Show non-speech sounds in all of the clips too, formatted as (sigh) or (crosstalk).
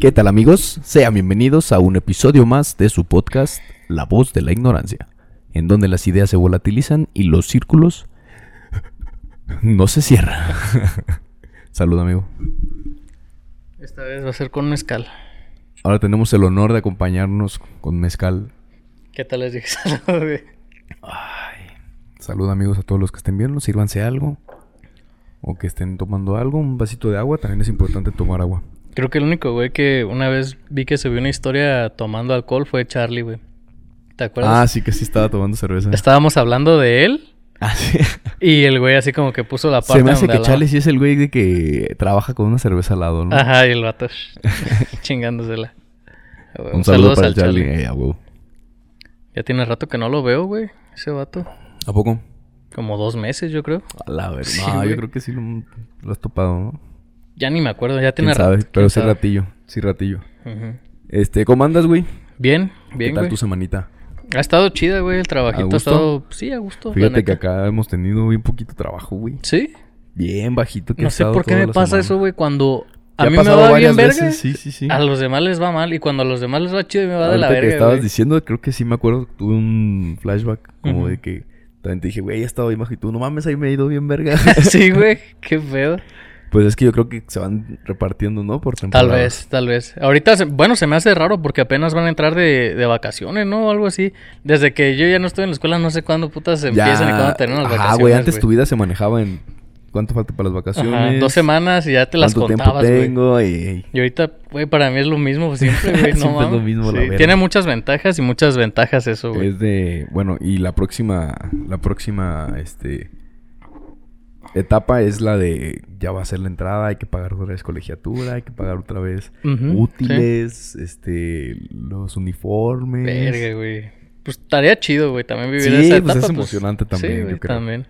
¿Qué tal amigos? Sean bienvenidos a un episodio más de su podcast La voz de la ignorancia, en donde las ideas se volatilizan y los círculos no se cierran. (laughs) Salud amigo. Esta vez va a ser con mezcal. Ahora tenemos el honor de acompañarnos con mezcal. ¿Qué tal les dije? (laughs) Salud, güey. Ay, salud amigos a todos los que estén viendo, sírvanse algo. O que estén tomando algo, un vasito de agua, también es importante tomar agua. Creo que el único güey que una vez vi que subió una historia tomando alcohol fue Charlie, güey. ¿Te acuerdas? Ah, sí que sí estaba tomando cerveza. Estábamos hablando de él Ah, (laughs) sí. y el güey así como que puso la parte Se me hace donde que hablaba. Charlie sí es el güey de que trabaja con una cerveza al lado, ¿no? Ajá, y el vato (laughs) chingándosela. Un saludo para al Charlie. A huevo. Ya tiene rato que no lo veo, güey. Ese vato. ¿A poco? Como dos meses, yo creo. A la verdad. (laughs) Sí, no, güey. yo creo que sí lo, lo has topado, ¿no? Ya ni me acuerdo, ya tiene rato. Pero sí sabe. ratillo. Sí ratillo. Este, ¿cómo andas, güey? Bien, ¿Qué bien, tal güey. tu semanita? Ha estado chida, güey. El trabajito ha estado... Sí, a gusto. Fíjate que acá hemos tenido bien poquito trabajo, güey. ¿Sí? Bien bajito que No sé por qué me pasa semana. eso, güey. Cuando a mí me va bien verga, sí, sí, sí. a los demás les va mal. Y cuando a los demás les va chido, me va de la que verga, estabas güey. diciendo, creo que sí me acuerdo, tuve un flashback como de que también te dije, güey, he estado bien bajo y tú, no mames, ahí me he ido bien verga. (laughs) sí, güey. (laughs) Qué pedo. Pues es que yo creo que se van repartiendo, ¿no? Por Tal temporadas. vez, tal vez. Ahorita, bueno, se me hace raro porque apenas van a entrar de, de vacaciones, ¿no? O algo así. Desde que yo ya no estoy en la escuela, no sé cuándo putas empiezan y cuándo terminan las Ajá, vacaciones. güey, antes tu vida se manejaba en cuánto falta para las vacaciones. Ajá, dos semanas y ya te las ¿Cuánto contabas, tiempo güey. tengo? Y, Y ahorita, güey, para mí es lo mismo (laughs) siempre, güey. No es lo mismo, la Sí. Tiene muchas ventajas y muchas ventajas eso, güey. es de, bueno, y la próxima, la próxima, este, etapa es la de, ya va a ser la entrada, hay que pagar otra vez colegiatura, hay que pagar otra vez útiles, este, los uniformes. Verga, güey. Pues estaría chido, güey, también vivir Sí, esa pues etapa. es emocionante también, Sí, yo güey, creo. también.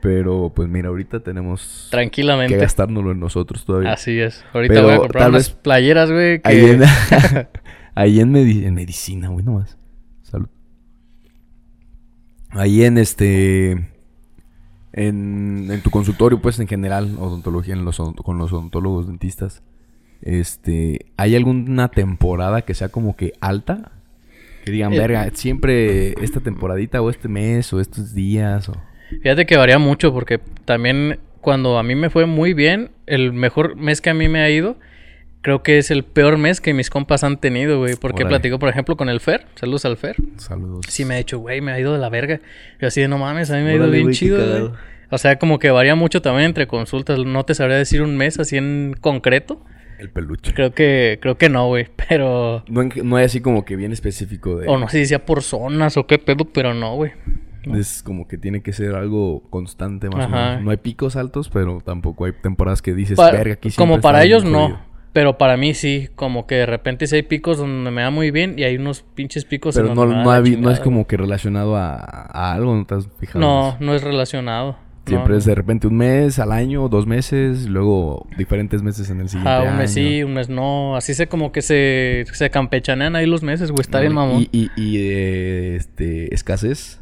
Pero, pues mira, ahorita tenemos que gastárnoslo en nosotros todavía. Así es. Ahorita Pero voy a comprar unas vez- playeras, güey, que... Ahí en, (laughs) ahí en, medi- en medicina, güey, nomás. Salud. Ahí en este. En, en tu consultorio, pues en general, odontología, en los, odont- con los odontólogos dentistas. Este. ¿Hay alguna temporada que sea como que alta? Que digan, Eh. verga, siempre esta temporadita o este mes o estos días o. Fíjate que varía mucho porque también cuando a mí me fue muy bien, el mejor mes que a mí me ha ido, creo que es el peor mes que mis compas han tenido, güey. Porque platico, por ejemplo, con el Fer. Saludos al Fer. Saludos. Sí me ha dicho, güey, me ha ido de la verga. Yo así de, no mames, a mí me ha ido bien chido, güey. O sea, como que varía mucho también entre consultas. No te sabría decir un mes así en concreto. El peluche. Creo que, creo que no, güey. Pero... No, no hay así como que bien específico de. O no sé si decía por zonas o qué pedo, pero no, güey. Es como que tiene que ser algo constante más Ajá. o menos. No hay picos altos, pero tampoco hay temporadas que dices, verga, aquí como para ellos jodido". no. Pero para mí sí, como que de repente sí hay picos donde me va muy bien y hay unos pinches picos en Pero no, donde me no, da la hay- no es como que relacionado a, a algo, ¿no te has fijado? en No, no es relacionado. Siempre no. es de repente un mes al año, dos meses, luego diferentes meses en el siguiente Ah, un mes sí, un mes no. Así se como que se, se campechanean ahí los meses, güey. Está bien, mamón. Y, y, y, eh, este, escasez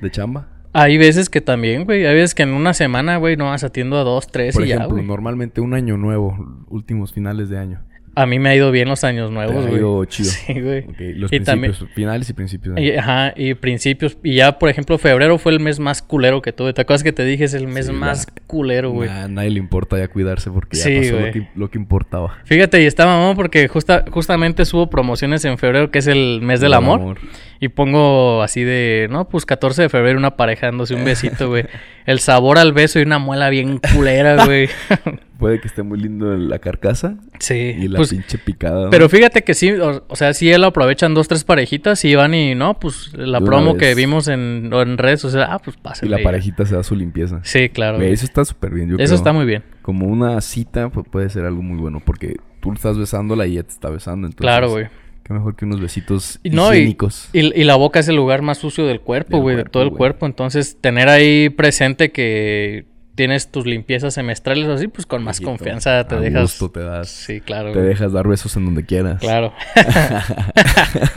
de chamba. Hay veces que también, güey. Hay veces que en una semana, güey, no vas atiendo a dos, tres Por y ya, ejemplo, güey. normalmente un año nuevo, últimos finales de año. A mí me ha ido bien los años nuevos, ha güey. ido (laughs) chido. Sí, güey. Ok, Los Y principios, también- finales y principios de Y, año. ajá, y principios. Y ya, por ejemplo, febrero fue el mes más culero que tuve. ¿Te acuerdas que te dije? Es el mes Sí, más culero, güey. Nah, a nadie le importa ya cuidarse porque ya pasó lo güey. que, lo que importaba. Fíjate, y está mamón porque justa, justamente subo promociones en febrero, que es el mes del amor. Y pongo así de, no, pues 14 de febrero una pareja dándose un besito, güey. (laughs) El sabor al beso y una muela bien culera, güey. (laughs) Puede que esté muy lindo la carcasa sí. y la pues, pinche picada. ¿no? pero fíjate que sí, o, o sea, sí él lo aprovechan dos, tres parejitas y van y, no, pues la promo que vimos en, en redes, o sea, ah, pues y pásenle. la ya. parejita se da su limpieza. Sí, claro. Güey. eso está súper bien. yo Eso creo. está muy bien. Como una cita pues, puede ser algo muy bueno porque tú estás besándola y ella te está besando. Entonces, claro, güey. Qué mejor que unos besitos no, y, higiénicos. y, y la boca es el lugar más sucio del cuerpo, güey, de todo el cuerpo. Entonces, tener ahí presente que tienes tus limpiezas semestrales o así, pues con más confianza te A dejas. gusto te das. Sí, claro. Te dejas dar besos en donde quieras. Claro. (laughs)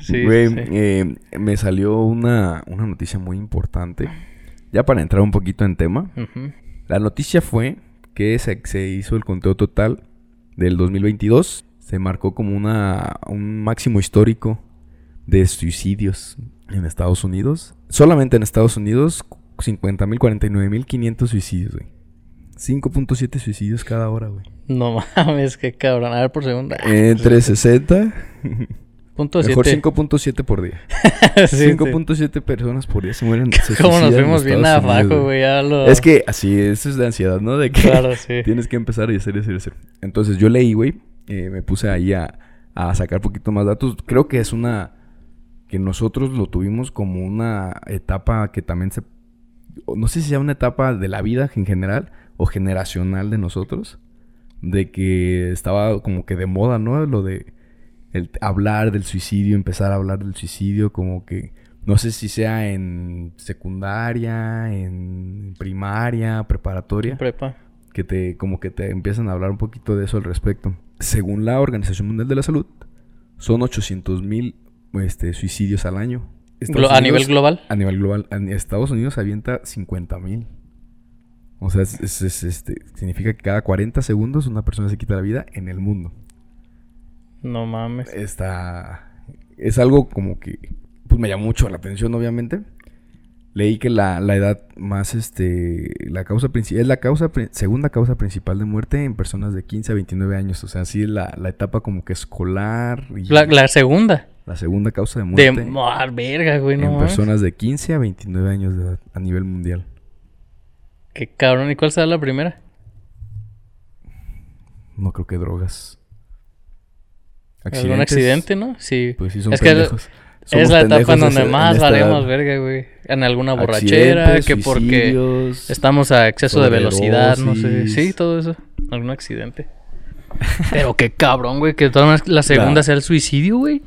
sí, Güey, sí. eh, me salió una, una noticia muy importante. Ya para entrar un poquito en tema. La noticia fue que se, se hizo el conteo total del 2022 se marcó como una, un máximo histórico de suicidios en Estados Unidos. Solamente en Estados Unidos, 50.000, 49.500 suicidios, güey. 5.7 suicidios cada hora, güey. No (laughs) mames, qué cabrón. A ver por segunda. Entre 60. Punto Mejor siete. 5.7 por día. (laughs) Sí, 5.7 personas por día se mueren. (laughs) se Como nos fuimos bien abajo, güey. lo- Es que así, eso es de ansiedad, ¿no? De que Claro, sí. tienes que empezar y hacer y hacer y hacer. Entonces yo leí, güey, eh, me puse ahí a, a sacar poquito más datos. Creo que es una que nosotros lo tuvimos como una etapa que también se... No sé si sea una etapa de la vida en general o generacional de nosotros. De que estaba como que de moda, ¿no? Lo de el hablar del suicidio, empezar a hablar del suicidio, como que no sé si sea en secundaria, en primaria, preparatoria, Prepa. que te como que te empiezan a hablar un poquito de eso al respecto. Según la Organización Mundial de la Salud, son 800 mil este, suicidios al año. Glo- a nivel Unidos- global. A nivel global. En Estados Unidos avienta 50 mil. O sea, es- es- es, este, significa que cada 40 segundos una persona se quita la vida en el mundo No mames. está es algo como que pues me llamó mucho la atención obviamente leí que la, la edad más este la causa principal es la causa segunda causa principal de muerte en personas de 15 a 29 años o sea sí la, la etapa como que escolar y La, la segunda. la segunda causa de De... muerte Ah, verga, güey, no en personas de 15 a 29 años de edad a nivel mundial Qué cabrón. ¿Y cuál será la primera? no creo que drogas ¿Algún accidente, no? Sí. pues sí son es que pendejos. Somos es la etapa en donde más en valemos verga, güey. En alguna borrachera, que porque estamos a exceso de velocidad, no sé. Sí, todo eso. Algún accidente. (laughs) Pero qué cabrón, güey, que todas la segunda La- sea el suicidio, güey.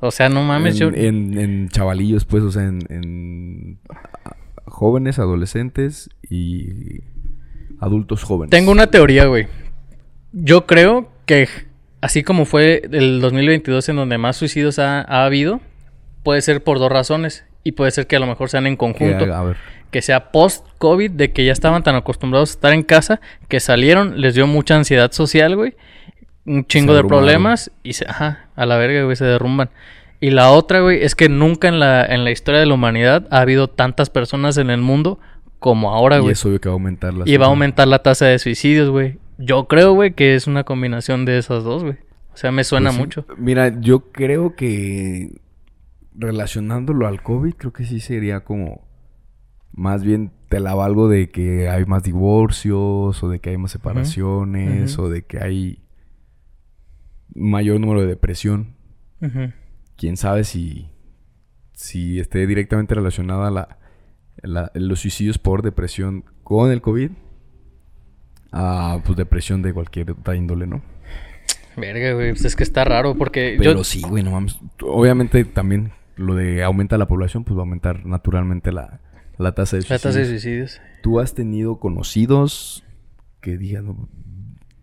O sea, no mames, en, yo... en, en chavalillos, pues, o sea, en, en jóvenes, adolescentes y adultos jóvenes. Tengo una teoría, güey. Yo creo que así como fue el 2022 en donde más suicidios ha, ha habido, puede ser por dos razones. Y puede ser que a lo mejor sean en conjunto. a ver, que sea post-COVID, de que ya estaban tan acostumbrados a estar en casa, que salieron, les dio mucha ansiedad social, güey. Un chingo de problemas y se, ajá, a la verga, güey, se derrumban. Y la otra, güey, es que nunca en la, en la historia de la humanidad ha habido tantas personas en el mundo como ahora, y güey. es obvio que va a aumentar la Y va a aumentar la tasa de suicidios, güey. Yo creo, güey, que es una combinación de esas dos, güey. O sea, me suena Pues mucho. Mira, yo creo que relacionándolo al COVID, creo que sí sería como más bien te la valgo de que hay más divorcios o de que hay más separaciones o de que hay mayor número de depresión. Quién sabe si, si esté directamente relacionada la, la- los suicidios por depresión con el COVID a pues depresión de cualquier otra índole, ¿no? Verga, güey, pues es que está raro porque Pero yo... sí, güey, no mames. Obviamente también lo de aumenta la población, pues va a aumentar naturalmente la, la tasa de La suicidios. tasa de suicidios. ¿Tú has tenido conocidos que digan... "No,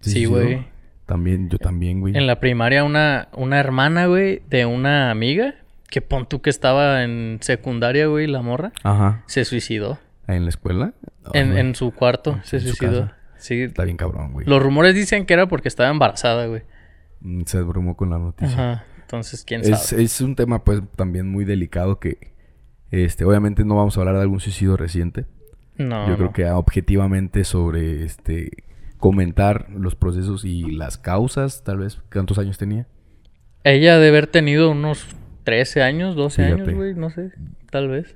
¿se Sí, suicidó?" güey. También, yo también, güey. En la primaria una, una hermana, güey, de una amiga, que pon tú que estaba en secundaria, güey, la morra, Ajá. se suicidó. ¿En la escuela? En, en su cuarto se En su suicidó. casa. Sí. Está bien cabrón, güey. Los rumores dicen que era porque estaba embarazada, güey. Mm, Se abrumó con la noticia. Ajá. Entonces, quién Es, sabe. es un tema, pues, también muy delicado que, este, obviamente no vamos a hablar de algún suicidio reciente. No. Yo creo que objetivamente sobre, este, comentar los procesos y las causas, tal vez, ¿cuántos años tenía? Ella debe haber tenido unos 13 años, 12 Fíjate. años, güey, no sé. Tal vez.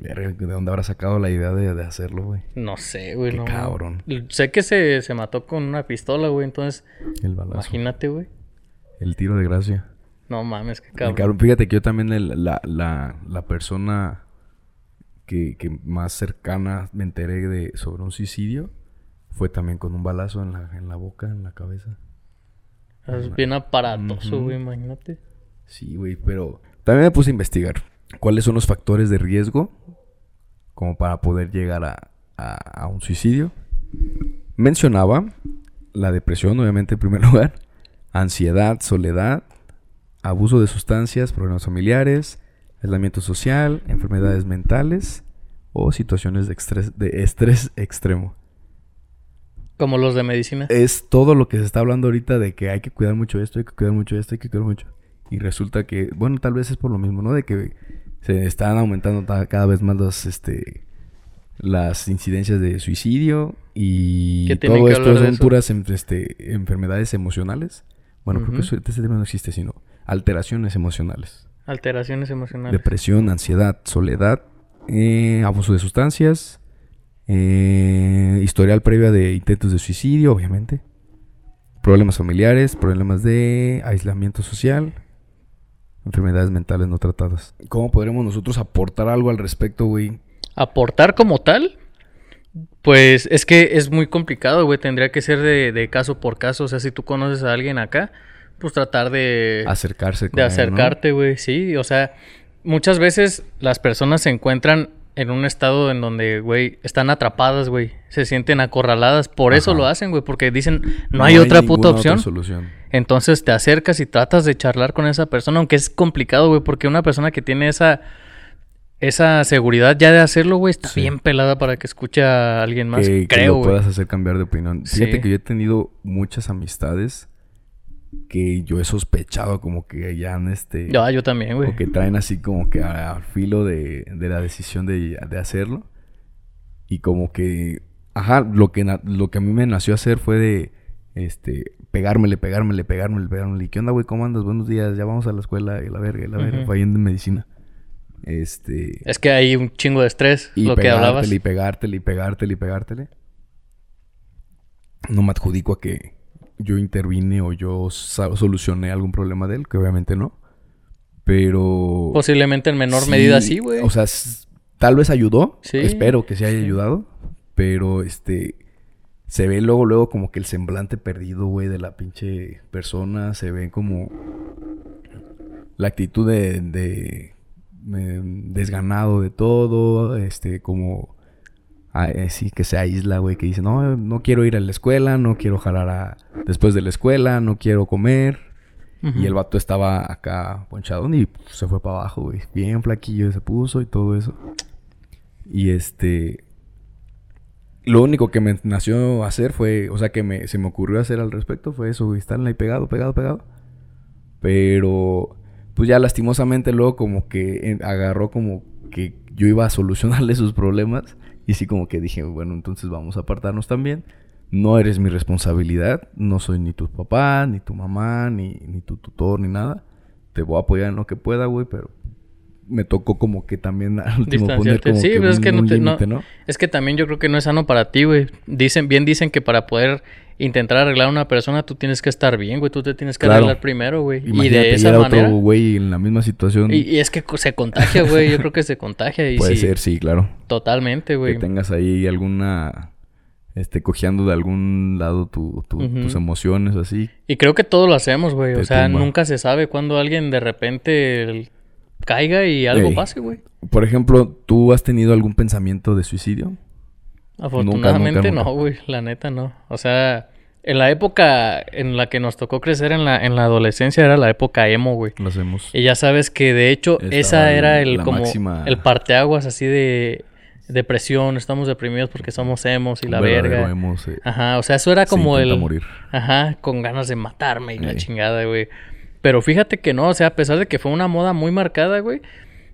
¿De dónde habrá sacado la idea de, de hacerlo, güey? No sé, güey. Qué no. cabrón. Sé que se, se mató con una pistola, güey. Entonces, El balazo. imagínate, güey. El tiro de gracia. No mames, qué cabrón. cabrón. Fíjate que yo también, el- la, la, la persona que, que más cercana me enteré de sobre un suicidio fue también con un balazo en la, en la boca, en la cabeza. Es bien aparatoso, güey, imagínate. Sí, güey, pero también me puse a investigar cuáles son los factores de riesgo como para poder llegar a, a- a un suicidio. Mencionaba la depresión, obviamente, en primer (laughs) lugar, ansiedad, soledad, abuso de sustancias, problemas familiares, aislamiento social, enfermedades mentales o situaciones de estrés, de estrés (laughs) extremo. Como los de medicina. Es todo lo que se está hablando ahorita de que hay que cuidar mucho esto, hay que cuidar mucho esto, hay que cuidar mucho. Y resulta que, bueno, tal vez es por lo mismo, ¿no? De que se están aumentando cada vez más los, este, las incidencias de suicidio y todo esto son puras este, enfermedades emocionales. Bueno, creo que este término no existe, sino alteraciones emocionales. Alteraciones emocionales. Depresión, ansiedad, soledad, eh, abuso de sustancias, eh, historial previa de intentos de suicidio, obviamente. Problemas familiares, problemas de aislamiento social, enfermedades mentales no tratadas. ¿Cómo podremos nosotros aportar algo al respecto, güey? ¿Aportar como tal? Pues es que es muy complicado, güey. Tendría que ser de, caso por caso. O sea, si tú conoces a alguien acá, pues tratar de... Acercarse. Con de acercarte, güey. Sí, o sea, muchas veces las personas se encuentran en un estado en donde, güey, están atrapadas, güey. Se sienten acorraladas. Por eso lo hacen, güey. Porque dicen, no, hay, otra puta opción. solución. Entonces te acercas y tratas de charlar con esa persona. Aunque es complicado, güey. Porque una persona que tiene esa... Esa seguridad ya de hacerlo, güey, está bien pelada para que escuche a alguien más. Que, creo, que lo puedas hacer cambiar de opinión. Fíjate que yo he tenido muchas amistades que yo he sospechado como que ya han este... Ya, yo también, güey. O que traen así como que al filo de, la decisión de, hacerlo. Y como que... Ajá, lo que, lo que a mí me nació hacer fue de... Este, pegármele, pegármele, pegármele, pegármele. ¿Qué onda, güey? ¿Cómo andas? Buenos días. Ya vamos a la escuela. Y la verga, y la verga. Fue ahí en medicina. Este... Es que hay un chingo de estrés, y lo que hablabas. Y pegártele, y pegártele, y pegártele. No me adjudico a que yo intervine o yo solucioné algún problema de él, que obviamente no. Pero. Posiblemente en menor medida sí, güey. O sea, tal vez ayudó. Sí. Espero que se haya ayudado. Pero este. Se ve luego, luego como que el semblante perdido, güey, de la pinche persona. Se ve como. La actitud de. de desganado de todo. Este, como eh, sí, que se aísla, güey, que dice, no, no quiero ir a la escuela, no quiero jalar a... después de la escuela, no quiero comer. Y el vato estaba acá ponchado y se fue para abajo, güey. Bien flaquillo se puso y todo eso. Y este... Lo único que me nació hacer fue, o sea, que me, se me ocurrió hacer al respecto fue eso, güey, estar ahí pegado, pegado, pegado. Pero, pues ya lastimosamente luego como que agarró como que yo iba a solucionarle (laughs) sus problemas y sí como que dije, bueno, entonces vamos a apartarnos también. No eres mi responsabilidad, no soy ni tu papá, ni tu mamá, ni, ni tu tutor, ni nada. Te voy a apoyar en lo que pueda, güey, pero me tocó como que también al último poner como sí, que es que no, no, Es que también yo creo que no es sano para ti, güey. Dicen, bien dicen que para poder intentar arreglar a una persona, tú tienes que estar bien, güey. Tú te tienes que arreglar primero, güey. Y de esa manera. otro güey en la misma situación. Y, es que se contagia, güey. Yo creo que se contagia. Y Puede ser, sí, claro. Totalmente, güey. Que tengas ahí alguna. Este, cojeando de algún lado tu, tus emociones, así. Y creo que todo lo hacemos, güey. O sea, nunca se sabe cuando alguien de repente caiga y algo pase, güey. Por ejemplo, ¿tú has tenido algún pensamiento de suicidio? Afortunadamente no, güey. La neta no. O sea, en la época en la que nos tocó crecer en la, en la adolescencia era la época emo, güey. Lo hacemos. Y ya sabes que de hecho esa era el como el parteaguas así de depresión, estamos deprimidos porque somos emos y la verga. Ajá, o sea, eso era como el morir. Ajá, con ganas de matarme y la chingada, güey. Pero fíjate que no, o sea, a pesar de que fue una moda muy marcada, güey,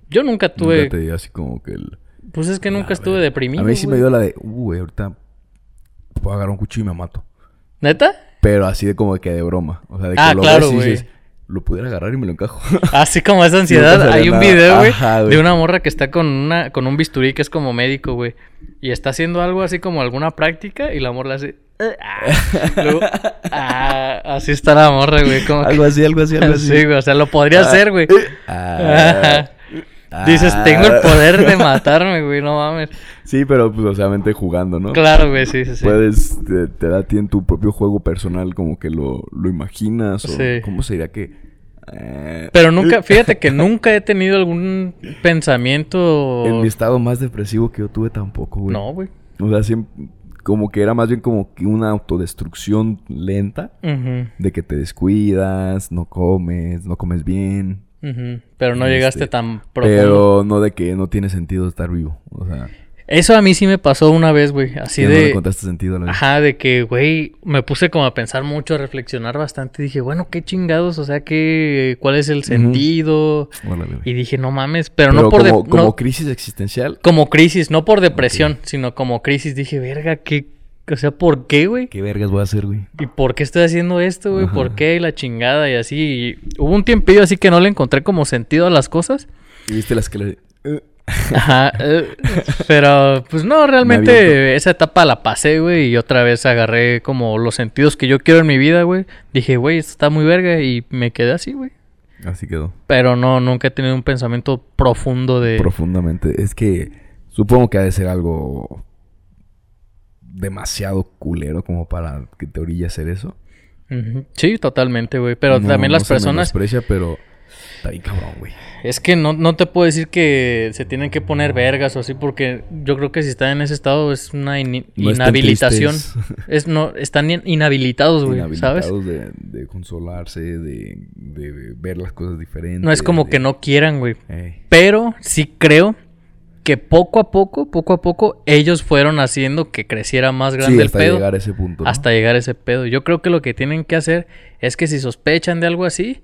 yo nunca tuve nunca te así como que el Pues es que nunca estuve deprimido. A mí sí me dio la de, uh, güey, ahorita puedo agarrar un cuchillo y me mato. ¿Neta? Pero así de como que de broma. O sea, de que ah, lo claro, güey. lo pudiera agarrar y me lo encajo. (laughs) Así como esa ansiedad. Hay un video, güey, de una morra que está con una con un bisturí que es como médico, güey. Y está haciendo algo así como alguna práctica y la morra hace... Ah, ah, así está la morra, güey. algo así, algo así, algo así. Sí, güey. O sea, lo podría ah, hacer, güey. Ah, Dices, tengo el poder de matarme, güey, no mames. Sí, pero pues, obviamente jugando, ¿no? Claro, güey, sí, sí, sí. Puedes, te, da a ti en tu propio juego personal como que lo, lo imaginas o cómo sería que... Eh, pero nunca, fíjate que nunca he tenido algún pensamiento... En mi estado más depresivo que yo tuve tampoco, güey. No, güey. O sea, siempre, como que era más bien como que una autodestrucción lenta. De que te descuidas, no comes, no comes bien. Pero no llegaste este, tan profundo. Pero no de que no tiene sentido estar vivo. O sea. Eso a mí sí me pasó una vez, güey. Así de. no le contaste sentido la. Ajá, de que, güey, me puse como a pensar mucho, a reflexionar bastante. Dije, bueno, qué chingados, o sea, qué, cuál es el sentido. Órale. Y dije, no mames, pero, Pero no por de- como, como no- crisis existencial, como crisis, no por depresión, sino como crisis. Dije, verga, qué, o sea, ¿por qué, güey? ¿qué vergas voy a hacer, güey? ¿Y por qué estoy haciendo esto, güey? Ajá. ¿Por qué? Y la chingada y así. Y hubo un tiempillo así que no le encontré como sentido a las cosas. Y viste las que le... Ajá. eh, pero, pues no, Me realmente esa etapa la pasé, güey. Y otra vez agarré como los sentidos que yo quiero en mi vida, güey. Dije, güey, esto está muy verga. Y me quedé así, güey. Así quedó. Pero no, nunca he tenido un pensamiento profundo de... Profundamente. Es que supongo que ha de ser algo demasiado culero como para que te orille a hacer eso. Sí, totalmente, güey. Pero No- también no las se personas... menosprecia, pero está bien cabrón, güey. Es que no, no te puedo decir que se tienen que poner vergas o así, porque yo creo que si están en ese estado es una No inhabilitación. Es, no, están in- inhabilitados, güey, ¿sabes? Inhabilitados de, de consolarse, de, de ver las cosas diferentes. No es como de- que no quieran, güey. Ey. Pero sí creo que poco a poco, poco a poco, ellos fueron haciendo que creciera más grande Sí, el hasta pedo. llegar a ese punto. ¿no? Hasta llegar a ese pedo. Yo creo que lo que tienen que hacer es que si sospechan de algo así,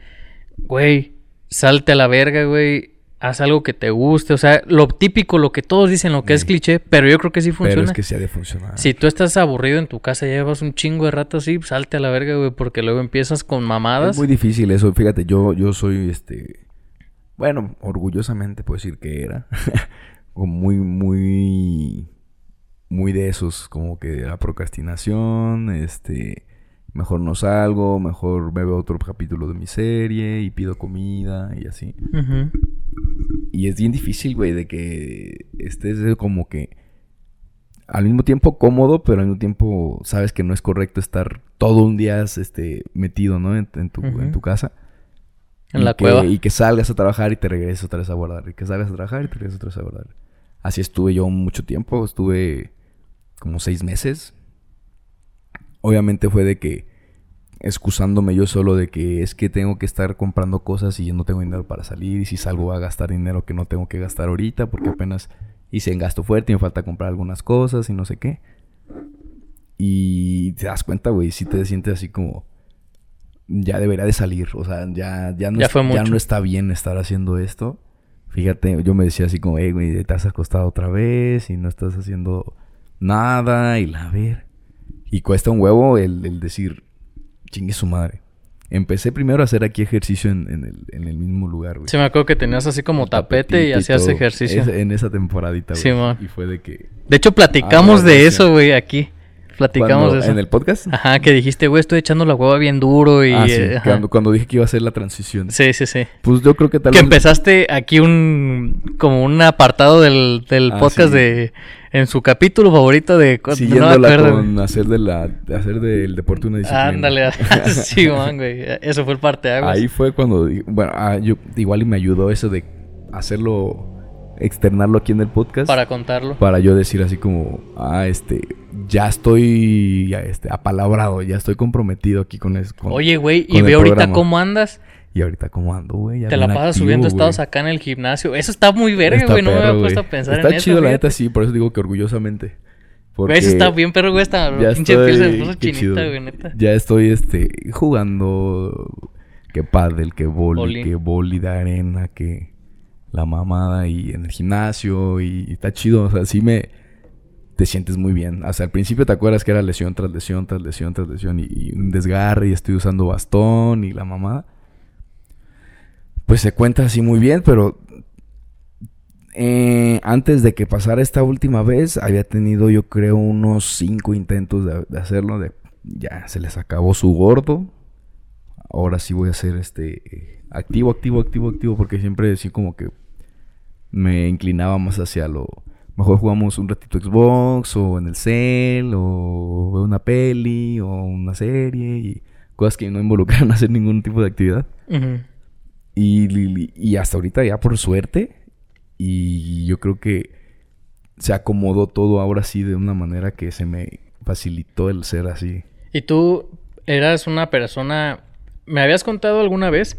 güey, salte a la verga, güey. Haz algo que te guste. O sea, lo típico, lo que todos dicen, lo que es Sí. cliché, pero yo creo que sí funciona. Pero es que sí ha de funcionar. Si tú estás aburrido en tu casa, ya llevas un chingo de rato así, salte a la verga, güey, porque luego empiezas con mamadas. Es muy difícil eso. Fíjate, yo, yo soy este. Bueno, orgullosamente puedo decir que era. (laughs) como muy, muy. Muy de esos, como que la procrastinación, este. Mejor no salgo, mejor me veo otro capítulo de mi serie y pido comida y así. Y es bien difícil, güey, de que estés como que al mismo tiempo cómodo, pero al mismo tiempo sabes que no es correcto estar todo un día este, metido, ¿no? En, en tu, en tu casa. En Y la que- cueva. Y que salgas a trabajar y te regreses otra vez a guardar. Y que salgas a trabajar y te regreses otra vez a guardar. Así estuve yo mucho tiempo. Estuve como seis meses. Obviamente fue de que excusándome yo solo de que es que tengo que estar comprando cosas y yo no tengo dinero para salir. Y si salgo voy a gastar dinero que no tengo que gastar ahorita porque apenas hice en gasto fuerte y me falta comprar algunas cosas y no sé qué. Y te das cuenta, güey, si te sientes así como ya debería de salir, o sea, ya ya no, Ya fue ya no está bien estar haciendo esto. Fíjate, yo me decía así como, hey, güey, te has acostado otra vez y no estás haciendo nada y la ver. Y cuesta un huevo el, el decir, chingue su madre. Empecé primero a hacer aquí ejercicio en, en el, en el mismo lugar, güey. Sí, me acuerdo que tenías así como tapete y hacías ejercicio. Es- en esa temporadita, güey. Sí, man. y fue de que... De hecho, platicamos Ah, de eso, güey, aquí. Platicamos cuando- eso. ¿En el podcast? Ajá, que dijiste, güey, estoy echando la hueva bien duro y... ah, sí. eh. Cuando, cuando dije que iba a hacer la transición. Sí, sí, sí. Pues yo creo que tal Que vez... empezaste aquí un... Como un apartado del, del Ah, podcast sí. de... En su capítulo favorito de... no Siguiéndola acuerdo, con güey. hacer, de la, hacer del deporte una disciplina. Ándale, (laughs) (laughs) sí, man, güey. Eso fue el parteaguas. Ahí fue cuando, bueno, ah, yo igual y me ayudó eso de hacerlo, externarlo aquí en el podcast. Para contarlo. para yo decir así como, ah, este, ya estoy, ya, este, apalabrado, ya estoy comprometido aquí con eso. con- Oye, güey, y ve ahorita programa. cómo andas. Y ahorita cómo ando, güey. Te la pasas activo, subiendo güey. estados acá en el gimnasio. Eso está muy verga, Está güey. No me había puesto a pensar Está en eso. chido, la neta, sí. Por eso digo que orgullosamente. Güey, eso Porque está bien perro, güey. Esta ya pinche piel se puso chinita, güey, neta. Ya estoy, este, jugando que pádel, que boli, Boli. que boli de arena, que la mamada y en el gimnasio y, está chido. O sea, sí me... Te sientes muy bien. Hasta al principio te acuerdas que era lesión tras lesión, tras lesión, tras lesión y, un desgarre y estoy usando bastón y la mamada. Pues se cuenta así muy bien, pero eh, antes de que pasara esta última vez, había tenido yo creo unos cinco intentos de, hacerlo. De, ya se les acabó su gordo. Ahora sí voy a ser este activo, activo, activo, activo, porque siempre decía como que me inclinaba más hacia lo. Mejor jugamos un ratito Xbox o en el cel o una peli o una serie y cosas que no involucran (laughs) hacer ningún tipo de actividad. Ujú. Y, y hasta ahorita ya por suerte. Y yo creo que se acomodó todo ahora sí de una manera que se me facilitó el ser así. Y tú eras una persona. Me habías contado alguna vez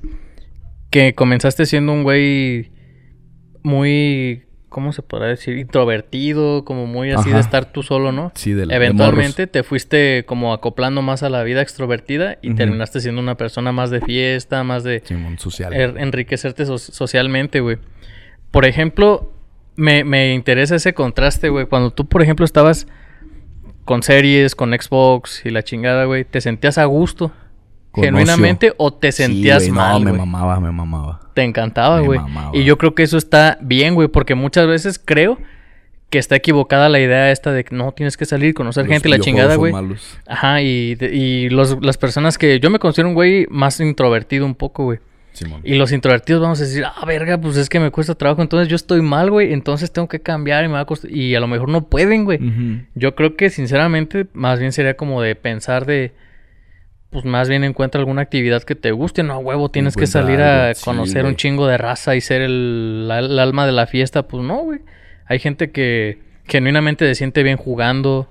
que comenzaste siendo un güey muy ¿cómo se podrá decir? Introvertido, como muy así de estar tú solo, ¿no? Sí, de Eventualmente te fuiste como acoplando más a la vida extrovertida y terminaste siendo una persona más de fiesta, más de... social. Er, enriquecerte socialmente, güey. Por ejemplo, me, me interesa ese contraste, güey. Cuando tú, por ejemplo, estabas con series, con Xbox y la chingada, güey, ¿te sentías a gusto? Genuinamente o te sentías mal. No, me mamaba, me mamaba. Te encantaba, güey. Y yo creo que eso está bien, güey, porque muchas veces creo que está equivocada la idea esta de que no tienes que salir, conocer gente y la chingada, güey. Ajá, y, y los, las personas que yo me considero un güey más introvertido un poco, güey. y los introvertidos vamos a decir, ah, verga, pues es que me cuesta trabajo, entonces yo estoy mal, güey, entonces tengo que cambiar y me va a costar... Y a lo mejor no pueden, güey. Yo creo que, sinceramente, más bien sería como de pensar de pues más bien encuentra alguna actividad que te guste. No, huevo, tienes que salir a conocer un chingo de raza y ser el, alma de la fiesta. Pues no, güey. Hay gente que genuinamente se siente bien jugando,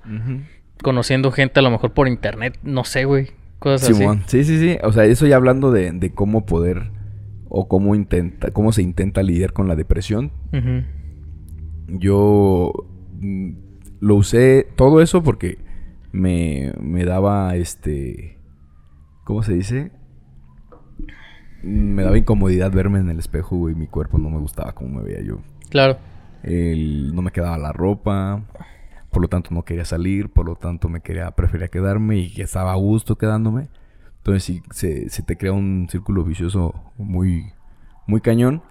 conociendo gente a lo mejor por internet, no sé, güey. Cosas así. Sí, sí, sí. O sea, eso ya hablando de, cómo poder o cómo intenta, cómo se intenta lidiar con la depresión. Yo mm, lo usé todo eso porque me, me daba este ¿Cómo se dice? Me daba incomodidad verme en el espejo, güey. Mi cuerpo no me gustaba como me veía yo. Claro. no me quedaba la ropa. Por lo tanto, no quería salir. Por lo tanto, me quería, prefería quedarme y estaba a gusto quedándome. Entonces, sí, se, se te crea un círculo vicioso muy, muy cañón.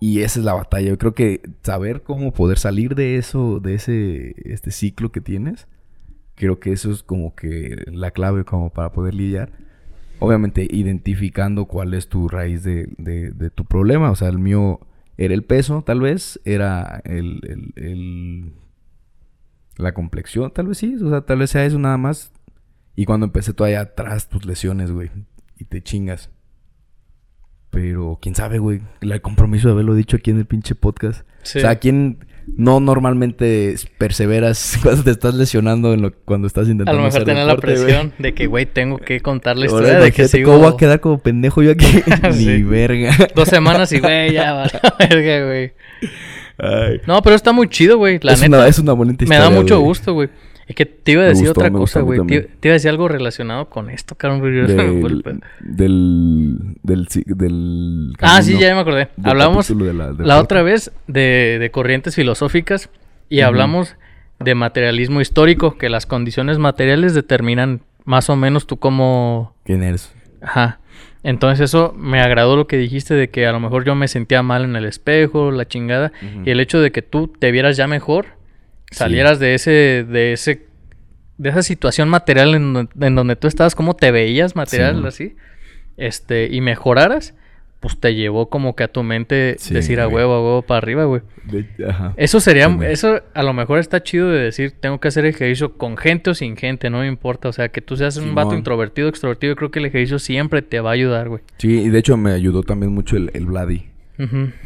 Y esa es la batalla. Yo creo que saber cómo poder salir de eso, de ese este ciclo que tienes, creo que eso es como que la clave como para poder lidiar obviamente identificando cuál es tu raíz de, de, tu problema. O sea, el mío era el peso, tal vez, era el, el, el, la complexión, tal vez sí, o sea, tal vez sea eso nada más. Y cuando empecé todavía atrás, tus lesiones, güey, y te chingas. Pero quién sabe, güey, el compromiso de haberlo dicho aquí en el pinche podcast. O sea, ¿quién no normalmente perseveras (laughs) cuando te estás lesionando en lo, cuando estás intentando A lo mejor tener la presión de que, güey, tengo que contar la historia de que sigo... ¿Cómo voy a quedar como pendejo yo aquí? (laughs) Ni verga. Dos semanas y, güey, ya (laughs) va verga, güey. No, pero está muy chido, güey, la es neta. Una, es una bonita historia, Me da mucho gusto, güey. Es que te iba a decir otra cosa, güey. Te, iba a decir algo relacionado con esto, cabrón. Del, del, del, del Ah, sí, ya me acordé. Hablamos la, otra vez de, de, corrientes filosóficas y hablamos de materialismo histórico, que las condiciones materiales determinan más o menos tú cómo... ¿Quién eres? Ajá. Entonces eso me agradó lo que dijiste de que a lo mejor yo me sentía mal en el espejo, la chingada, y el hecho de que tú te vieras ya mejor salieras de ese, de ese, de esa situación material en, donde tú estabas, cómo te veías material así, este, y mejoraras, pues te llevó como que a tu mente decir a huevo, a huevo para arriba, güey. Eso sería, eso a lo mejor está chido de decir, tengo que hacer ejercicio con gente o sin gente, no me importa. O sea, que tú seas un vato introvertido, extrovertido, creo que el ejercicio siempre te va a ayudar, güey. Sí, y de hecho me ayudó también mucho el, el Vladi.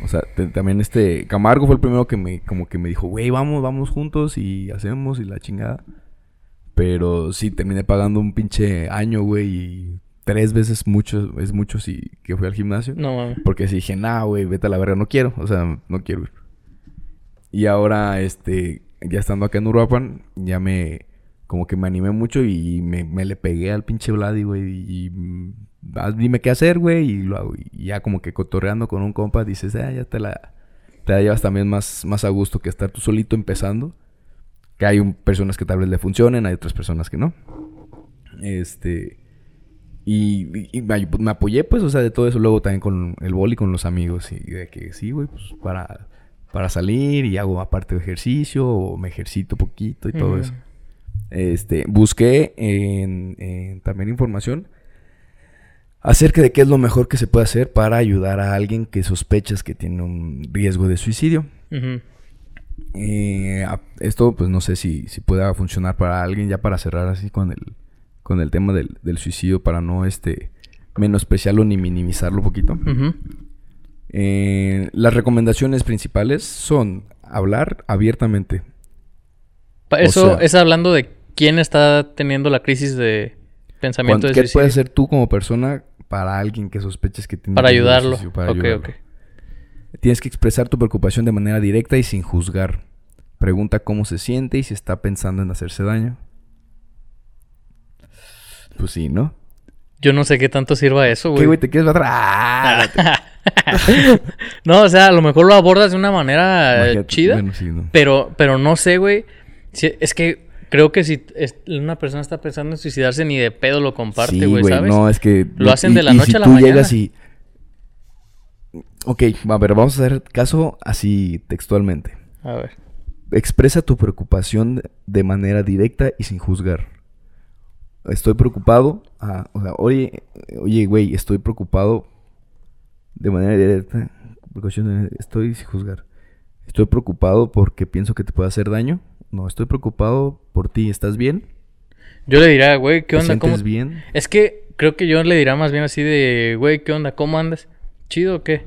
O sea, también este Camargo fue el primero que me como que me dijo, güey, vamos, vamos juntos y hacemos y la chingada. Pero sí, terminé pagando un pinche año, güey, y tres veces mucho, es mucho si que fui al gimnasio. No mames. Porque si dije, nah, güey, vete a la verga, no quiero, o sea, no quiero ir. Y ahora, este, ya estando acá en Uruapan, ya me, como que me animé mucho y me, me le pegué al pinche Vladi, güey, y dime qué hacer, güey, y lo hago. Y ya como que cotorreando con un compa, dices, ah, ya te la, te la llevas también más, más a gusto que estar tú solito empezando. Que hay personas que tal vez le funcionen, hay otras personas que no. Este. Y, me, apoyé, pues, o sea, de todo eso. Luego también con el boli, con los amigos. Y de que sí, güey, pues para, para salir y hago aparte de ejercicio o me ejercito poquito y todo eso. Este, busqué en, también información acerca de qué es lo mejor que se puede hacer para ayudar a alguien que sospechas que tiene un riesgo de suicidio. Eh, esto, pues no sé si, si pueda funcionar para alguien, ya para cerrar así con el, con el tema del, suicidio, para no este menospreciarlo ni minimizarlo un poquito. Eh, las recomendaciones principales son hablar abiertamente. Eso es hablando de quién está teniendo la crisis de pensamiento de ¿Qué puedes hacer tú como persona para alguien que sospeches que tiene para ayudarlo? Para ok, ok. Tienes que expresar tu preocupación de manera directa y sin juzgar. Pregunta cómo se siente y si está pensando en hacerse daño. Pues sí, ¿no? Yo no sé qué tanto sirva eso, güey. ¿Qué, güey? ¿Te quieres matar? (laughs) ¡Ah! (laughs) no, o sea, a lo mejor lo abordas de una manera Imagínate- chida. bueno, sí, no. Pero, pero no sé, güey. Si- es que creo que si una persona está pensando en suicidarse, ni de pedo lo comparte, Sí, güey, ¿sabes? No, es que... Lo hacen de la noche si a la tú mañana. llegas y... Ok, a ver, vamos a hacer caso así textualmente. A ver. Expresa tu preocupación de manera directa y sin juzgar. Estoy preocupado. ah, o sea, oye, oye, güey, estoy preocupado de manera directa. Estoy sin juzgar. Estoy preocupado porque pienso que te puede hacer daño. No, estoy preocupado por ti. ¿Estás bien? Yo le diría, güey, ¿qué ¿Te onda? ¿Cómo? sientes bien? Es que creo que yo le diría más bien así de, güey, ¿qué onda? ¿Cómo andas? ¿Chido o qué?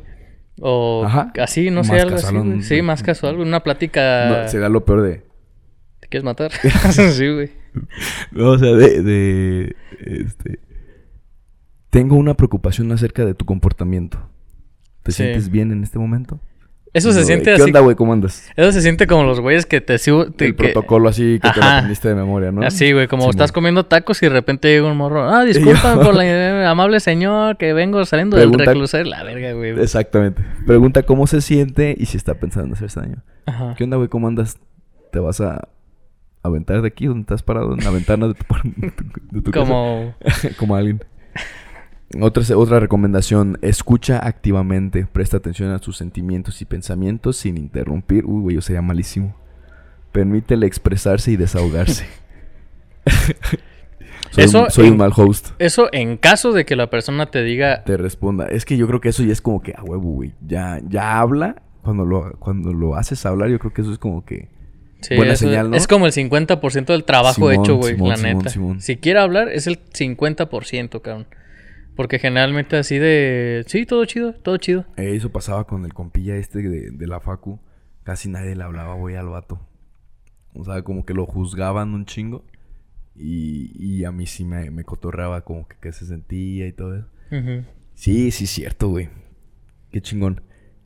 O Ajá. así, no sé, algo así. güey. Sí, más casual, una plática. No, se da lo peor de... ¿Te quieres matar? (laughs) (laughs) sí, güey. No, o sea, de, de, este, tengo una preocupación acerca de tu comportamiento. ¿Te Sí. sientes bien en este momento? Eso se siente así. ¿Qué onda, güey? ¿Cómo andas? Eso se siente como los güeyes que te sigo. te- El que- protocolo así que te lo aprendiste de memoria, ¿no? Así, güey, como estás comiendo tacos y de repente llega un morro. Ah, (laughs) disculpa (laughs) por la eh, amable señor que vengo saliendo Pregunta- del reclusorio. La verga, güey. Exactamente. Pregunta cómo se siente y si está pensando en hacerse daño. Ajá. ¿Qué onda, güey? ¿Cómo andas? ¿Te vas a aventar de aquí donde estás parado? En la ventana de tu, par- (laughs) de tu, de tu casa? Como. como alguien. Otra, otra recomendación, escucha activamente, presta atención a sus sentimientos y pensamientos sin interrumpir. Uy, güey, yo sería malísimo. Permítele expresarse y desahogarse. (laughs) soy Eso un, soy en- un mal host. Eso en caso de que la persona te diga. Te responda. Es que yo creo que eso ya es como que, a huevo, güey. Ya, ya habla. Cuando lo, cuando lo haces hablar, yo creo que eso es como que... Sí, Buena señal, ¿no? Es como el 50% del trabajo Simón, hecho, güey, la Simón, neta. Simón. Si quiere hablar, es el 50%, cabrón. Porque generalmente así de. Sí, todo chido, todo chido. Eh, Eso pasaba con el compilla este de, de la facu. Casi nadie le hablaba, güey, al vato. O sea, como que lo juzgaban un chingo. Y, y a mí sí me, me cotorreaba como que qué se sentía y todo eso. Ujú. Sí, sí, es cierto, güey. Qué chingón.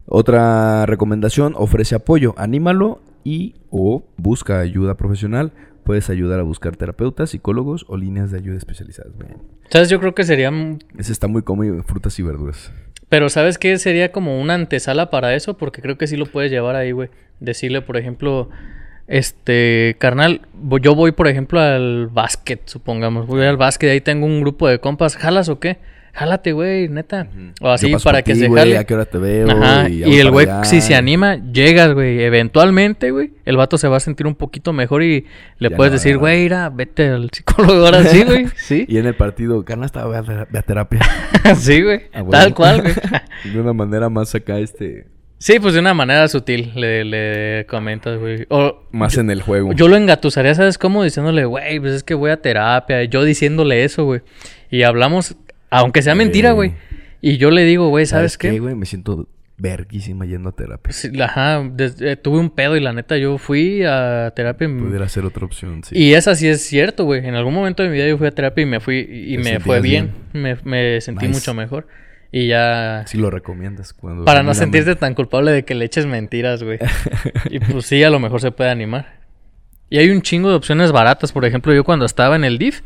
Otra recomendación, ofrece apoyo. Anímalo y o busca ayuda profesional. Puedes ayudar a buscar terapeutas, psicólogos o líneas de ayuda especializadas. güey. ¿Sabes? Yo creo que sería. Ese está muy cómodo, frutas y verduras. Pero ¿sabes qué? Sería como una antesala para eso, porque creo que sí lo puedes llevar ahí, güey. Decirle, por ejemplo, este, carnal, yo voy, por ejemplo, al básquet, supongamos. Voy al básquet, ahí tengo un grupo de compas. ¿Jalas o qué? Jálate, güey, neta. O así para que ti, se güey, jale. ¿A qué hora te veo? Ajá, Y, el güey, si se anima, llegas, güey. Eventualmente, güey, el vato se va a sentir un poquito mejor y le Ya puedes no, decir, ya no. güey, mira, vete al psicólogo ahora sí, güey. (laughs) Sí, Y en el partido, carnal, estaba ve a, ve a terapia. (laughs) sí, güey. Ah, bueno. Tal cual, güey. (laughs) de una manera más acá, este... Sí, pues de una manera sutil le, le comentas, güey. O Más en el juego. yo lo engatusaría, ¿sabes cómo? Diciéndole, güey, pues es que voy a terapia. Yo diciéndole eso, güey. Y hablamos, aunque sea mentira, Eh. güey. Y yo le digo, güey, ¿sabes, qué? güey? Me siento verguísima yendo a terapia. Sí, ajá, eh, tuve un pedo y la neta yo fui a terapia. y- Pudiera ser otra opción, sí. Y esa sí es cierto, güey. En algún momento de mi vida yo fui a terapia y me fui y me fue bien. Me, me sentí Nice. mucho mejor. Y ya... Sí lo recomiendas cuando... Para no sentirte tan culpable de que le eches mentiras, güey. (laughs) y pues sí, a lo mejor se puede animar. Y hay un chingo de opciones baratas. Por ejemplo, yo cuando estaba en el DIF,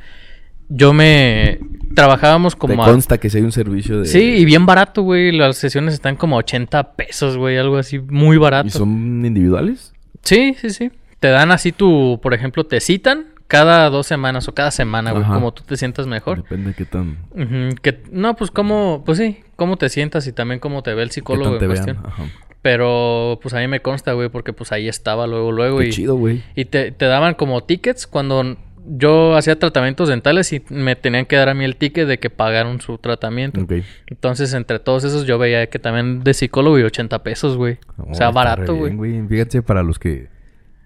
yo me... Trabajábamos Te como... a- consta que si hay un servicio de... Sí, y bien barato, güey. Las sesiones están como a 80 pesos, güey. Algo así muy barato. ¿Y son individuales? Sí, sí, sí. Te dan así tu... Por ejemplo, te citan cada dos semanas o cada semana, güey. Ajá. Como tú te sientas mejor. Depende de qué tan... Que, no, pues cómo... Pues sí, cómo te sientas y también cómo te ve el psicólogo te en cuestión. Ajá. Pero pues a mí me consta, güey, porque pues ahí estaba luego, luego. Qué y chido, güey. y te, te daban como tickets cuando yo hacía tratamientos dentales y me tenían que dar a mí el ticket de que pagaron su tratamiento. Entonces, entre todos esos, yo veía que también de psicólogo y 80 pesos, güey. o Oh, sea, está barato, güey. Fíjate, para los que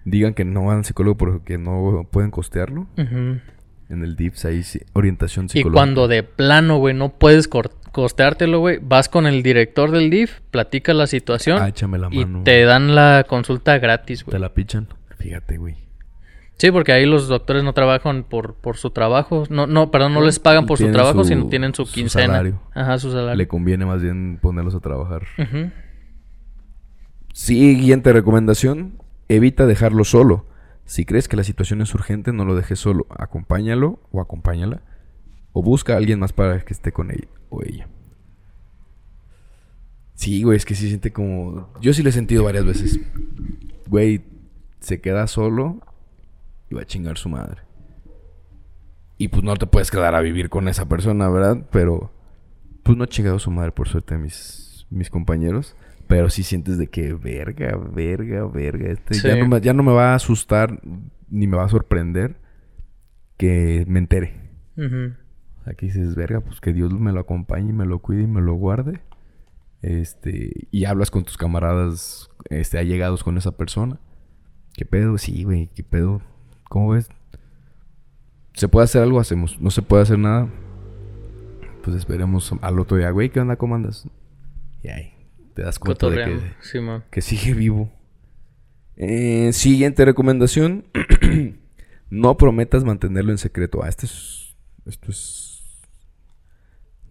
digan que no van al psicólogo porque no pueden costearlo, Ujú. en el DIPS hay sí, orientación Y psicológica. cuando de plano, güey, no puedes costeártelo, güey, vas con el director del DIF, platicas la situación Ah, échame la y mano. te dan la consulta gratis, Te güey. la pichan. Fíjate, güey. Sí, porque ahí los doctores no trabajan por, por su trabajo. No, no, perdón, no les pagan por su trabajo, su- sino tienen su su quincena. salario. Ajá, su salario. Le conviene más bien ponerlos a trabajar. Siguiente recomendación, evita dejarlo solo. Si crees que la situación es urgente, no lo dejes solo. Acompáñalo o acompáñala. O busca a alguien más para que esté con él o ella. Sí, güey, es que sí siente como... Yo sí lo he sentido varias veces. Güey, se queda solo y va a chingar su madre. Y pues no te puedes quedar a vivir con esa persona, ¿verdad? Pero pues no ha chingado su madre por suerte mis, mis compañeros. Pero sí sientes de que verga, verga, verga. Este ya, no me, ya no me va a asustar ni me va a sorprender que me entere. Aquí dices, verga, pues que Dios me lo acompañe y me lo cuide y me lo guarde. Este, y hablas con tus camaradas este, allegados con esa persona. ¿Qué pedo? Sí, güey, ¿qué pedo? ¿Cómo ves? ¿Se puede hacer algo? Hacemos. ¿No se puede hacer nada? Pues esperemos al otro día. Güey, ¿qué onda? ¿Cómo andas? Y ahí te das cuenta de que, que, sigue vivo. Eh, siguiente recomendación. (clears throat) no prometas mantenerlo en secreto. Ah, este es... Esto es...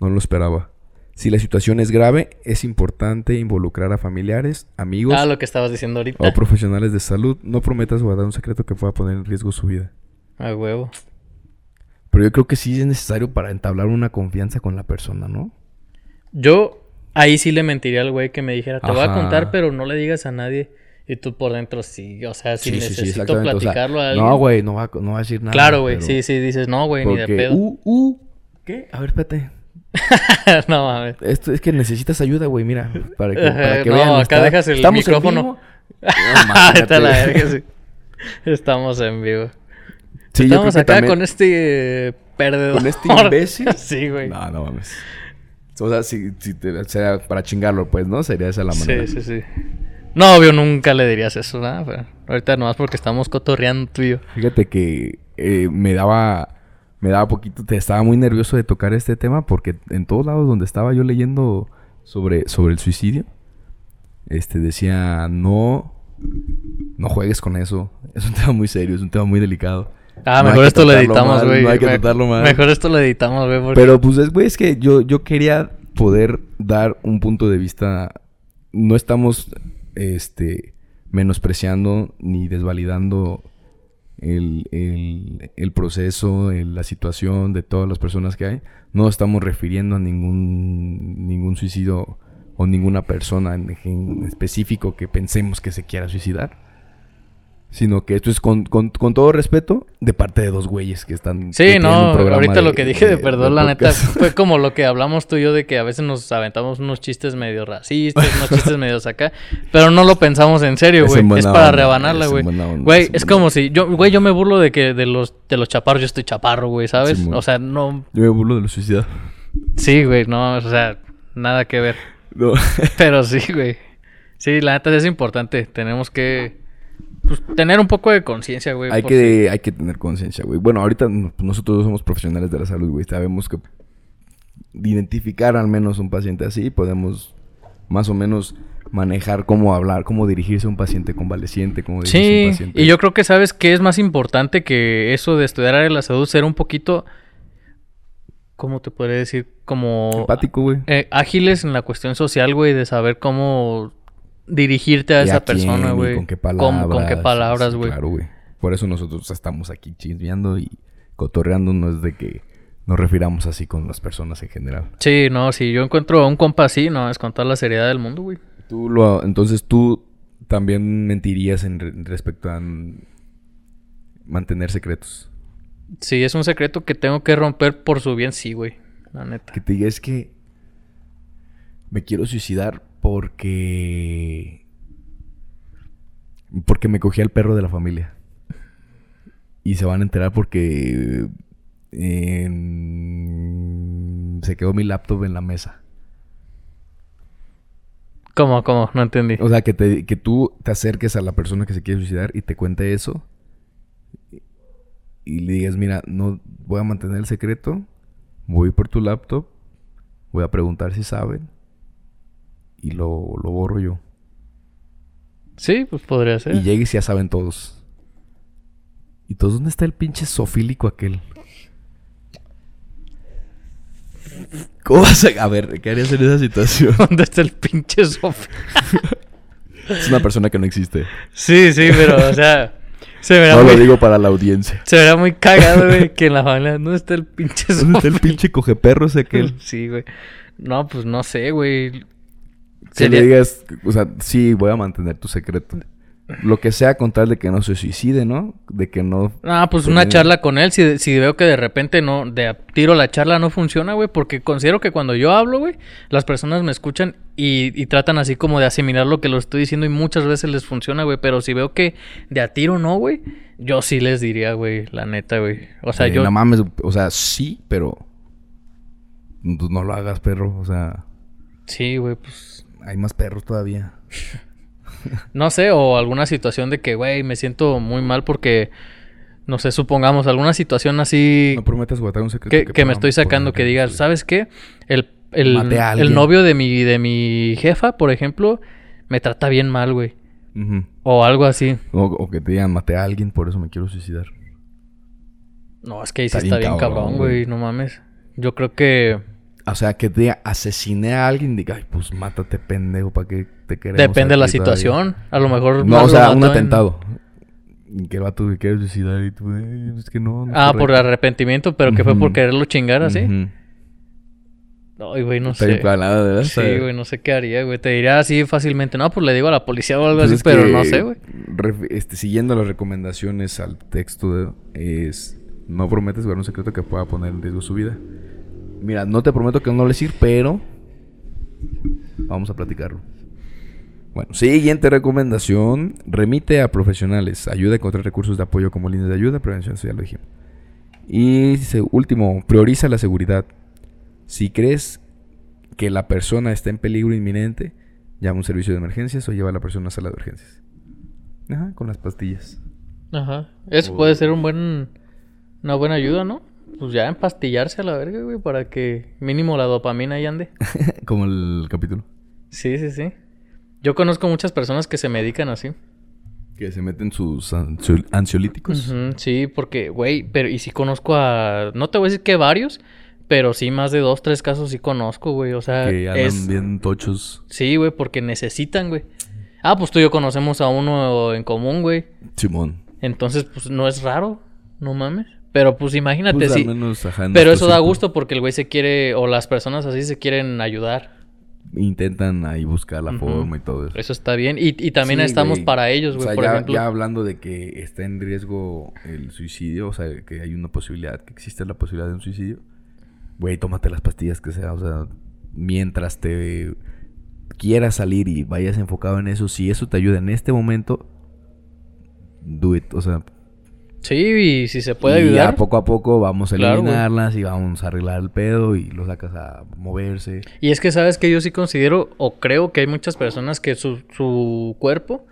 No lo esperaba. Si la situación es grave, es importante involucrar a familiares, amigos. Ah, lo que estabas diciendo ahorita. O profesionales de salud. No prometas guardar un secreto que pueda poner en riesgo su vida. A huevo. Pero yo creo que sí es necesario para entablar una confianza con la persona, ¿no? Yo ahí sí le mentiría al güey que me dijera, te voy a contar, pero no le digas a nadie. Y tú por dentro sí, o sea, si necesito platicarlo a alguien. No, güey, no va, no va a decir nada. Claro, güey, sí, sí, dices, no, güey, ni de pedo. Uh, uh, ¿qué? A ver, espérate. (laughs) no mames. Esto es que necesitas ayuda, güey, mira. Para que, para que (laughs) no, acá dejas el micrófono. (laughs) Está la verga, sí. Estamos en vivo. Sí, Estamos acá con este perdedor. Con este imbécil. sí, güey. No, no mames. O sea, si, si te, sea para chingarlo, pues, ¿no? Sería esa la manera. Sí, sí, sí. No, obvio, nunca le dirías eso. Pero ahorita nomás porque estamos cotorreando tú y yo. Fíjate que eh, me daba me daba poquito, te estaba muy nervioso de tocar este tema porque en todos lados donde estaba yo leyendo sobre, sobre el suicidio, este decía, no, no juegues con eso. Es un (laughs) tema muy serio, es un tema muy delicado. Ah, mejor esto lo editamos, güey. No hay que tratarlo más. Mejor esto lo editamos, güey. Pero pues, es, güey, es que yo, yo quería poder dar un punto de vista. No estamos, este, menospreciando ni desvalidando el, el, proceso, la situación de todas las personas que hay, no estamos refiriendo a ningún, ningún suicidio o ninguna persona en específico que pensemos que se quiera suicidar sino que esto es con, con, con, todo respeto de parte de dos güeyes que están. Sí, no, ahorita lo que dije de, perdón, la neta, fue (laughs) como lo que hablamos tú y yo de que a veces nos aventamos unos chistes medio racistas, unos chistes medio acá, pero no lo pensamos en serio, güey. Es, para rebanarla, güey. Güey, es, como si yo, güey, yo me burlo de que de los de los chaparros yo estoy chaparro, güey, ¿sabes? o sea, no. Yo me burlo de los suicidados. Sí, güey, no, o sea, nada que ver. No. pero sí, güey. Sí, la neta es importante. Tenemos que pues, tener un poco de conciencia, güey. Hay que, hay que tener conciencia, güey. Bueno, ahorita nosotros somos profesionales de la salud, güey. Sabemos que identificar al menos un paciente así, podemos más o menos manejar cómo hablar, cómo dirigirse a un paciente convaleciente, cómo dirigirse sí, a un paciente. Y yo creo que sabes que es más importante que eso de estudiar área de la salud, ser un poquito, ¿cómo te podría decir? Como... Empático, güey. Eh, ágiles en la cuestión social, güey, de saber cómo dirigirte a esa persona, güey. Con qué palabras. Con, qué palabras, güey. Claro, güey. Por eso nosotros estamos aquí chismeando y cotorreando, no es de que nos refiramos así con las personas en general. Sí, no, si yo encuentro a un compa así, no, es con toda la seriedad del mundo, güey. Tú lo, entonces tú también mentirías en, respecto a mantener secretos. Sí, es un secreto que tengo que romper por su bien, sí, güey. La neta. Que te diga es que me quiero suicidar porque. Porque me cogí al perro de la familia. Y se van a enterar porque. se quedó mi laptop en la mesa. ¿Cómo? ¿Cómo? No entendí. O sea, que, te, que tú te acerques a la persona que se quiere suicidar y te cuente eso. Y le digas, mira, no voy a mantener el secreto. Voy por tu laptop. Voy a preguntar si saben y lo, lo borro yo. Sí, pues podría ser. Y llegues y ya saben todos. ¿Y todos dónde está el pinche sofílico aquel? ¿Cómo vas a...? A ver, ¿qué harías en esa situación? (laughs) ¿Dónde está el pinche sofílico? Es una persona que no existe. Sí, sí, pero, o sea. Se verá No muy, lo digo para la audiencia. se verá muy cagado, güey, que en la familia. ¿Dónde está el pinche ¿Dónde está el pinche cogeperros aquel? Sí, güey. No, pues no sé, güey. Que Sería- le digas, o sea, sí, voy a mantener tu secreto. Lo que sea con tal de que no se suicide, ¿no? De que no... Ah, pues una charla con él. Si, si veo que de repente no, de a tiro la charla no funciona, güey. Porque considero que cuando yo hablo, güey, las personas me escuchan y, y tratan así como de asimilar lo que lo estoy diciendo y muchas veces les funciona, güey. Pero si veo que de a tiro no, güey, yo sí les diría, güey, la neta, güey. O sea, eh, yo. No mames, o sea, sí, pero... pues no lo hagas, perro. O sea, Sí, güey, pues. Hay más perros todavía. (laughs) No sé, o alguna situación de que, güey, me siento muy mal porque. No sé, supongamos alguna situación así. No prometas guardar un secreto. que, que me estoy sacando que digas, ¿sabes qué? El, el, el novio de mi, de mi jefa, por ejemplo, me trata bien mal, güey. O algo así. o, o que te digan, maté a alguien, por eso me quiero suicidar. No, es que ahí sí Está está bien cabrón, güey. No mames. Yo creo que O sea, que te diga, asesiné a alguien, diga, ay, pues mátate, pendejo, ¿para qué te queremos depende de la aquí todavía?" situación. A lo mejor. No, o sea, un mató en- atentado. Que el vato se quiere suicidar y tú, "Ay, es que no. Ah, por correcto". arrepentimiento, pero que fue por quererlo chingar así. Ujú. Ay, güey, no Está sé. planada, ¿verdad? Sí, güey, no sé qué haría, güey. Te diría así fácilmente. No, pues le digo a la policía o algo Pues así, pero no sé, güey. este, siguiendo las recomendaciones al texto, de- es no prometes guardar un secreto que pueda poner en riesgo su vida. Mira, no te prometo que no a decir, pero vamos a platicarlo. Bueno, siguiente recomendación. Remite a profesionales. Ayuda a encontrar recursos de apoyo como líneas de ayuda, prevención, eso ya lo dijimos. Y último, prioriza la seguridad. Si crees que la persona está en peligro inminente, llama a un servicio de emergencias o lleva a la persona a una sala de urgencias. Ajá, con las pastillas. Ajá. Eso O- puede ser un buen... Una buena ayuda, ¿no? Pues ya empastillarse a la verga, güey, para que mínimo la dopamina ahí ande. (laughs) Como el capítulo. Sí, sí, sí. Yo conozco muchas personas que se medican así. Que se meten sus ansio- ansiolíticos. Sí, porque, güey, pero y sí conozco a... No te voy a decir que varios, pero sí más de dos, tres casos sí conozco, güey. O sea, Que andan es... bien tochos. Sí, güey, porque necesitan, güey. Ah, pues tú y yo conocemos a uno en común, güey. Simón. Entonces, pues no es raro, no mames. Pero pues imagínate, Pues, sí. menos, ajá, Pero eso da gusto porque el güey se quiere, o las personas así se quieren ayudar. Intentan ahí buscar la Ujú. forma y todo eso. Eso está bien. Y, y también Sí, estamos güey. para ellos, O güey, sea, por ya, ejemplo. ya hablando de que está en riesgo el suicidio, o sea, que hay una posibilidad, que existe la posibilidad de un suicidio, güey, tómate las pastillas que sea, o sea, mientras te quieras salir y vayas enfocado en eso, si eso te ayuda en este momento, do it, o sea, Sí, y si se puede y ayudar. ya poco a poco vamos a Claro, güey. eliminarlas y vamos a arreglar el pedo y lo sacas a moverse. Y es que sabes que yo sí considero o creo que hay muchas personas que su, su cuerpo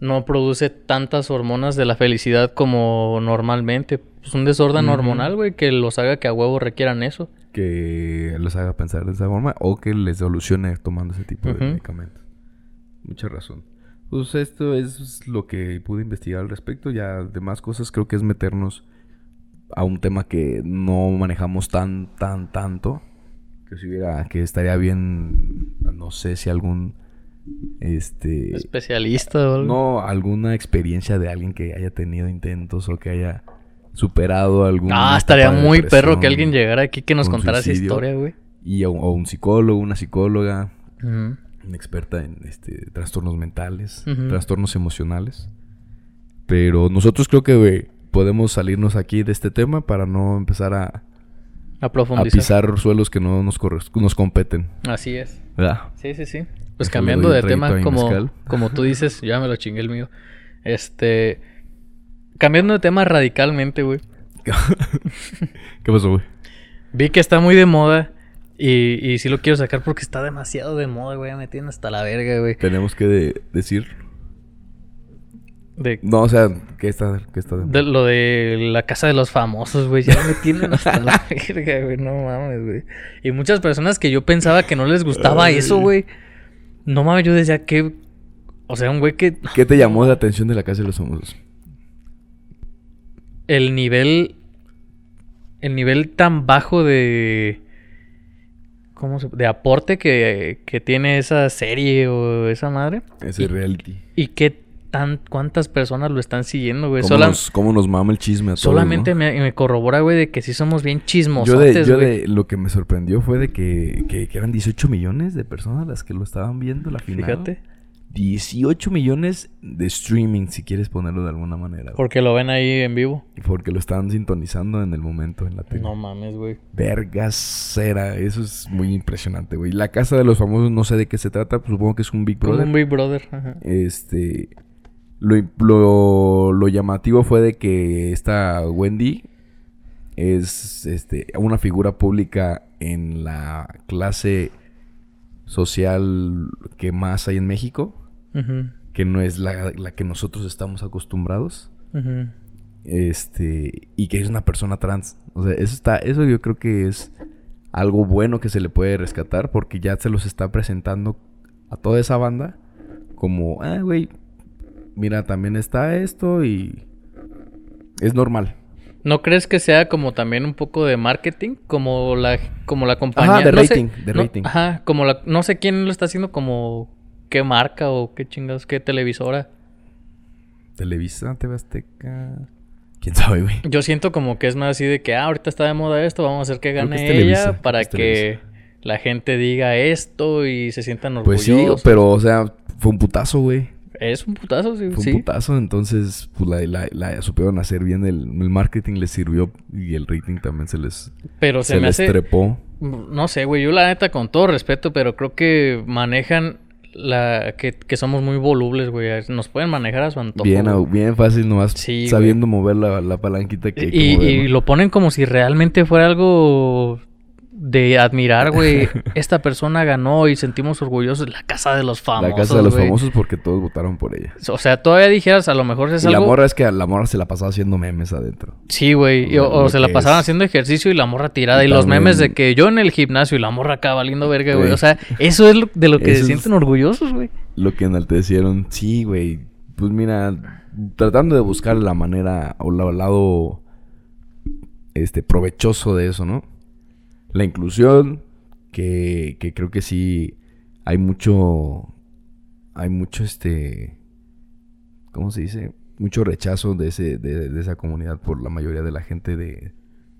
no produce tantas hormonas de la felicidad como normalmente. Es un desorden hormonal, güey, que los haga que a huevo requieran eso. que les haga pensar de esa forma o que les solucione tomando ese tipo de medicamentos. Mucha razón. Pues esto es lo que pude investigar al respecto. Ya demás cosas creo que es meternos a un tema que no manejamos tan, tan, tanto. Que si hubiera, que estaría bien, no sé si algún, este, Especialista o algo. no, alguna experiencia de alguien que haya tenido intentos o que haya superado algún. Ah, estaría muy perro que alguien llegara aquí que nos contara esa suicidio. historia, güey. Y o, o un psicólogo, una psicóloga, una experta en este trastornos mentales, trastornos emocionales. Pero nosotros creo que podemos salirnos aquí de este tema para no empezar a, A pisar suelos que no nos, nos competen. Así es. ¿Verdad? Sí, sí, sí. Pues cambiando de tema, como, como tú (laughs) dices, ya me lo chingué el mío. Este. Cambiando de tema radicalmente, güey. (laughs) ¿Qué pasó, güey? Vi que está muy de moda. Y, y sí lo quiero sacar porque está demasiado de moda, güey. Ya me tienen hasta la verga, güey. Tenemos que de- decir. De, No, o sea, ¿qué está, qué está de de lo de la casa de los famosos, güey. Ya me tienen (laughs) hasta la verga, güey. No mames, güey. Y muchas personas que yo pensaba que no les gustaba Ay. eso, güey. No mames, yo decía que. O sea, un güey que. ¿Qué te llamó la atención de la casa de los famosos? el nivel. El nivel tan bajo de. ¿Cómo se, de aporte que, que tiene esa serie o esa madre. Ese reality. ¿Y qué tan, cuántas personas lo están siguiendo, güey? ¿Cómo, Sola- nos, cómo nos mama el chisme a todos, solamente ¿no? me, me corrobora, güey, de que sí somos bien Yo, de, yo güey. de lo que me sorprendió fue de que, que, que eran 18 millones de personas las que lo estaban viendo la final. Fíjate. 18 millones de streaming, si quieres ponerlo de alguna manera. güey. Porque lo ven ahí en vivo. Porque lo estaban sintonizando en el momento en la tele. No mames, güey. Vergasera, eso es muy impresionante, güey. La casa de los famosos, no sé de qué se trata, pues supongo que es un Big Brother. un Big Brother. Ajá. Este. Lo, lo, lo llamativo fue de que esta Wendy es este, una figura pública en la clase social que más hay en México, que no es la, la que nosotros estamos acostumbrados. Este, y que es una persona trans. O sea, eso está, eso yo creo que es algo bueno que se le puede rescatar porque ya se los está presentando a toda esa banda como, ah, güey, mira, también está esto y es normal. ¿No crees que sea como también un poco de marketing? Como la, como la compañía. Ajá, de no sé- rating, de no- rating. Ajá, como la. No sé quién lo está haciendo, como. ¿Qué marca o qué chingados, qué televisora? Televisa, TV Azteca. ¿Quién sabe, güey? Yo siento como que es más así de que, ah, ahorita está de moda esto, vamos a hacer que que gane Televisa, ella para que es que la gente diga esto y se sientan Pues orgullosos. sí, pero, o sea, fue un putazo, güey. Es un putazo, sí. Fue un sí. putazo, entonces, pues la, la, la supieron hacer bien. El, el marketing les sirvió y el rating también se les, Pero se, se me les hace. trepó. No sé, güey. Yo la neta, con todo respeto, pero creo que manejan la que, que somos muy volubles, güey. Nos pueden manejar a su antojo. Bien, güey. bien fácil, nomás Sí, sabiendo mover la, la palanquita que hay que Y, mover, y ¿no? lo ponen como si realmente fuera algo de admirar, güey. (laughs) Esta persona ganó y sentimos orgullosos. La casa de los famosos. La casa de los famosos porque todos votaron por ella. O sea, todavía dijeras, a lo mejor es Y la algo. morra es que a la morra se la pasaba haciendo memes adentro. Sí, güey. O, se la pasaban haciendo ejercicio y la morra tirada. Y Y, los también- memes de que yo en el gimnasio y la morra acá valiendo verga, güey. O sea, eso es lo- de lo que Eso se sienten orgullosos, güey. Lo que enaltecieron, sí, güey. Pues mira, tratando de buscar la manera o la- el lado este provechoso de eso, ¿no? La inclusión, que, que creo que sí hay mucho. Hay mucho este. ¿Cómo se dice? Mucho rechazo de, ese, de, de esa comunidad por la mayoría de la gente de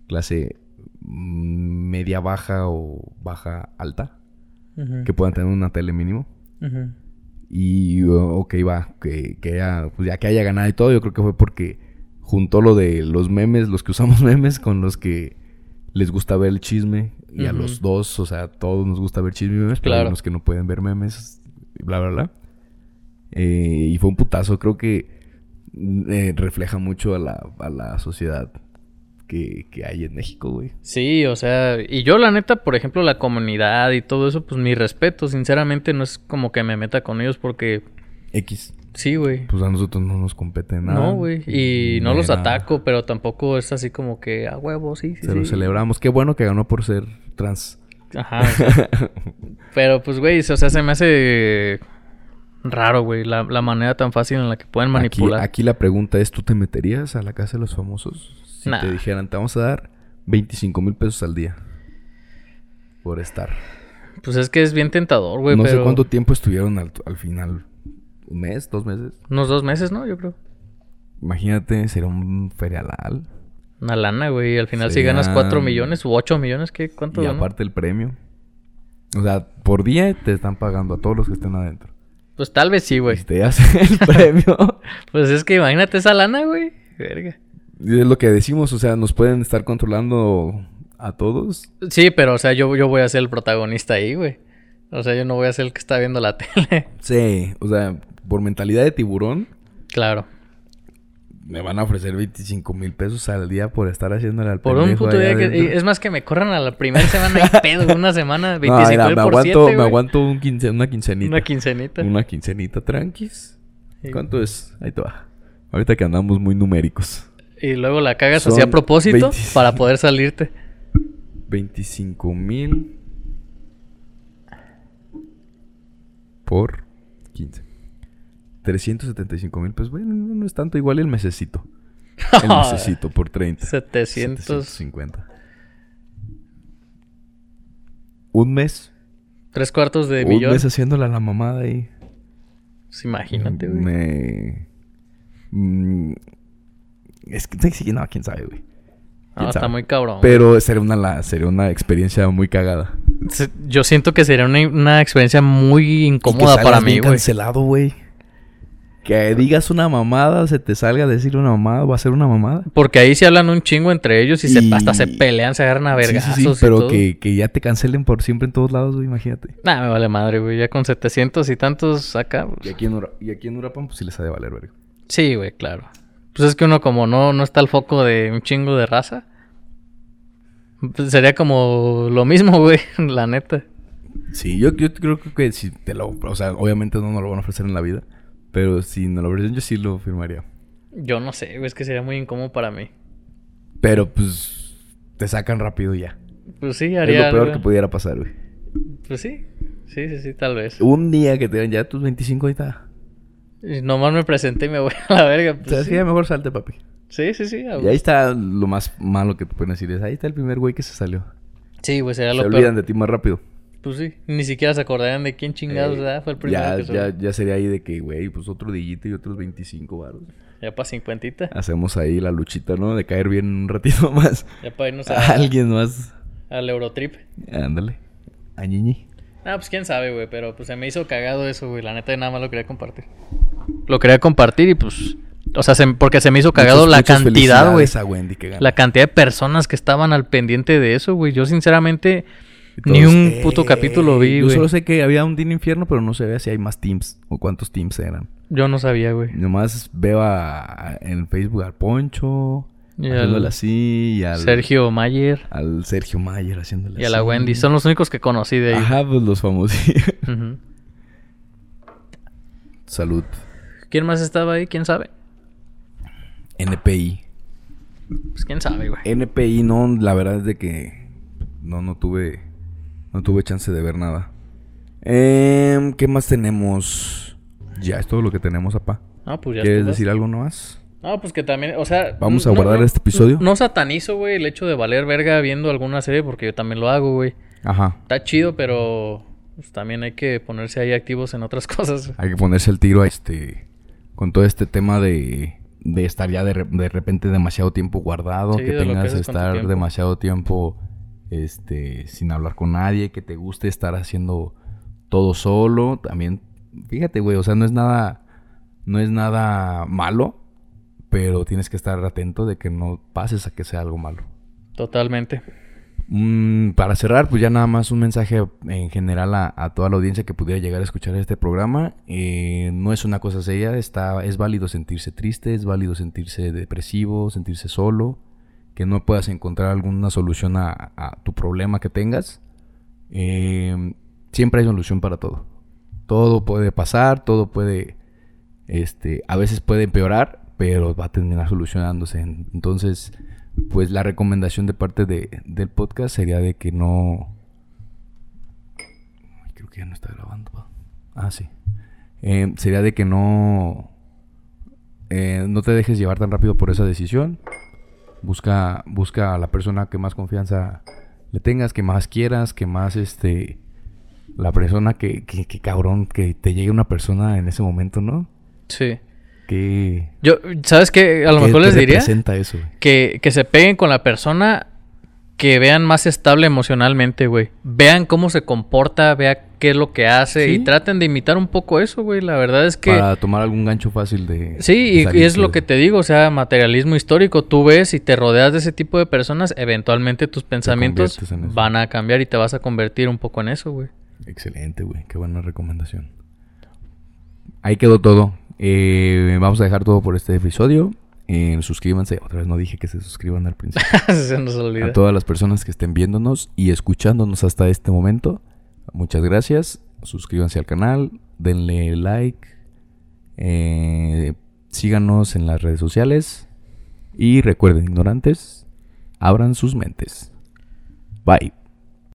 clase media baja o baja alta. Que puedan tener una tele mínimo. ujú. Y uh, ok, va, que, que haya, pues ya que haya ganado y todo, yo creo que fue porque juntó lo de los memes, los que usamos (laughs) memes, con los que les gusta ver el chisme. Y a los dos, o sea, a todos nos gusta ver chisme y memes, pero hay Claro. unos que no pueden ver memes, bla, bla, bla. Eh, y fue un putazo, creo que mm, eh, refleja mucho a la, a la sociedad que, que hay en México, güey. Sí, o sea, y yo la neta, por ejemplo, la comunidad y todo eso, pues mi respeto, sinceramente, no es como que me meta con ellos porque X, sí, güey. pues a nosotros no nos compete nada. No, güey. Y no los ataco, pero tampoco es así como que a huevo, sí, sí. Se lo sí. celebramos. Qué bueno que ganó por ser trans. Ajá. (laughs) pero pues, güey, o sea, se me hace raro, güey, la, la manera tan fácil en la que pueden manipular. Aquí, aquí la pregunta es, ¿tú te meterías a la casa de los famosos? Si Nah. te dijeran, te vamos a dar 25 mil pesos al día por estar. Pues es que es bien tentador, güey, no pero sé cuánto tiempo estuvieron al, al final. ¿Un mes? ¿Dos meses? unos dos meses, ¿no? Yo creo. Imagínate, sería un ferialal. Una lana, güey. Al final si ganas cuatro millones u ocho millones, ¿qué? ¿Cuánto Y aparte el premio. O sea, por día te están pagando a todos los que estén adentro. Pues tal vez sí, güey. si te hacen el (laughs) premio. Pues es que imagínate esa lana, güey. Verga. y es lo que decimos, o sea, nos pueden estar controlando a todos. Sí, pero o sea, yo, yo voy a ser el protagonista ahí, güey. O sea, yo no voy a ser el que está viendo la (laughs) tele. Sí, o sea, por mentalidad de tiburón, claro. me van a ofrecer 25 mil pesos al día por estar haciéndole al Por un puto día adentro. Es más que me corran a la primera semana y (laughs) pedo, una semana, 25 No, mira, me por aguanto, me aguanto un quince, una quincenita. Una quincenita. Una quincenita, tranquis. Sí. ¿Cuánto es? Ahí te va. Ahorita que andamos muy numéricos. Y luego la cagas así a propósito 25. para poder salirte. (laughs) 25 mil por 15. 375 mil, pues bueno, no, no es tanto. Igual el mesecito. El (laughs) mesecito por 30. 700. 750. un mes. Tres cuartos de un millón. mes haciéndola a la mamada ahí. Pues imagínate, güey. Me... Mm, Es que no, quién sabe, güey. No, quién está muy cabrón. Pero sería una, sería una experiencia muy cagada. Yo siento que sería una, una experiencia muy Y que incómoda para mí, bien güey. cancelado, güey. Que digas una mamada, se te salga a decir una mamada, va a ser una mamada. Porque ahí se hablan un chingo entre ellos y, se, hasta se pelean, se agarran a Sí, sí, vergazos sí, y pero todo. que, que ya te cancelen por siempre en todos lados, güey, imagínate. Nah, me vale madre, güey. Ya con 700 y tantos acá. pues, Y aquí en, Ura- y aquí en Urapan, pues sí les ha de valer, verga. Sí, güey, claro. Pues es que uno como no, no está al foco de un chingo de raza. Pues sería como lo mismo, (laughs) güey, la neta. Sí, yo, yo creo que si te lo... O sea, obviamente no nos lo van a ofrecer en la vida. Pero si nos lo ofrecen, yo sí lo firmaría. Yo no sé, güey, es que sería muy incómodo para mí. Pero pues te sacan rápido y ya. Pues sí, Es haría lo peor algo. que pudiera pasar, güey. Pues sí, sí, sí, sí, tal vez. Un día que te den ya tus 25 ahorita. Y nomás me presenté y me voy (laughs) a la verga. Pues ¿Sabes sí. qué? Ya mejor salte, papi. Sí, sí, sí. Y ahí está lo más malo que te pueden decir. Es ahí está el primer güey que se salió. Sí, güey, sería Se lo olvidan peor. de ti más rápido. Pues sí, ni siquiera se acordarían de quién chingados Eh, ¿verdad? fue el primero ya, que se ya, ya sería ahí de que, güey, pues otro dillito y otros 25 baros. Ya para cincuentita. Hacemos ahí la luchita, ¿no? De caer bien un ratito (laughs) más. Ya para irnos A a- alguien más. al Eurotrip. Ándale. A Ñiñi. Ah, pues quién sabe, güey, pero pues se me hizo cagado eso, güey. La neta nada más lo quería compartir. Lo quería compartir y pues... O sea, se- porque se me hizo cagado Muchas- la cantidad, güey. La cantidad de personas que estaban al pendiente de eso, güey. Yo sinceramente ni un puto capítulo vi, Yo güey. solo sé que había un Team Infierno, pero no se ve si hay más teams o cuántos teams eran. Yo no sabía, güey. Nomás veo a- en Facebook al Poncho, Y haciéndole al así, y al Sergio Mayer al Sergio Mayer haciéndole y a la así. Wendy. Son los únicos que conocí de ahí. Ajá, pues los famosos. (laughs) Salud. ¿Quién más estaba ahí? ¿Quién sabe? NPI. Pues quién sabe, güey. NPI no, la verdad es de que no, no tuve, no tuve chance de ver nada. Em, ¿Qué más tenemos? Ya es todo lo que tenemos, apá. No, pues ya ¿Quieres decir algo nomás? No, pues que también, o sea... Vamos a no- guardar no- este episodio. No satanizo, güey, el hecho de valer verga viendo alguna serie porque yo también lo hago, güey. Ajá. Está chido, pero pues, también hay que ponerse ahí activos en otras (laughs) cosas. Hay que ponerse el tiro a este con todo este tema de, de estar ya de, re- de repente demasiado tiempo guardado, Sí, que de que tengas tu estar tiempo. demasiado tiempo este sin hablar con nadie, que te guste estar haciendo todo solo, también fíjate, güey, o sea, no es nada no es nada malo, pero tienes que estar atento de que no pases a que sea algo malo. Totalmente. Mm, para cerrar, pues ya nada más un mensaje en general a, toda la audiencia que pudiera llegar a escuchar este programa. Eh, no es una cosa seria, está, es válido sentirse triste, es válido sentirse depresivo, sentirse solo, que no puedas encontrar alguna solución a, a tu problema que tengas. Eh, siempre hay solución para todo. Todo puede pasar, todo puede, este, a veces puede empeorar, pero va a terminar solucionándose. Entonces, pues la recomendación de parte de, del podcast sería de que no... Creo que ya no está grabando. va. Ah, sí. Eh, sería de que no... eh, no te dejes llevar tan rápido por esa decisión. Busca, busca a la persona que más confianza le tengas, que más quieras, que más este... La persona que, que, que cabrón, que te llegue una persona en ese momento, ¿no? Sí. Que... Yo, ¿sabes qué? A lo mejor les diría eso, que, que se peguen con la persona que vean más estable emocionalmente, güey. Vean cómo se comporta, vean qué es lo que hace y traten de imitar un poco eso, güey. La verdad es que... Para tomar algún gancho fácil de... Sí, y- y, es lo que te digo, o sea, materialismo histórico. Tú ves y te rodeas de ese tipo de personas, eventualmente tus pensamientos van a cambiar y te vas a convertir un poco en eso, güey. Excelente, güey. Qué buena recomendación. Ahí quedó todo. Eh, vamos a dejar todo por este episodio. Eh, suscríbanse. Otra vez no dije que se suscriban al principio. (laughs) se nos olvida. a todas las personas que estén viéndonos y escuchándonos hasta este momento. Muchas gracias. Suscríbanse al canal. Denle like. eh, síganos en las redes sociales. Y recuerden, ignorantes, abran sus mentes. Bye.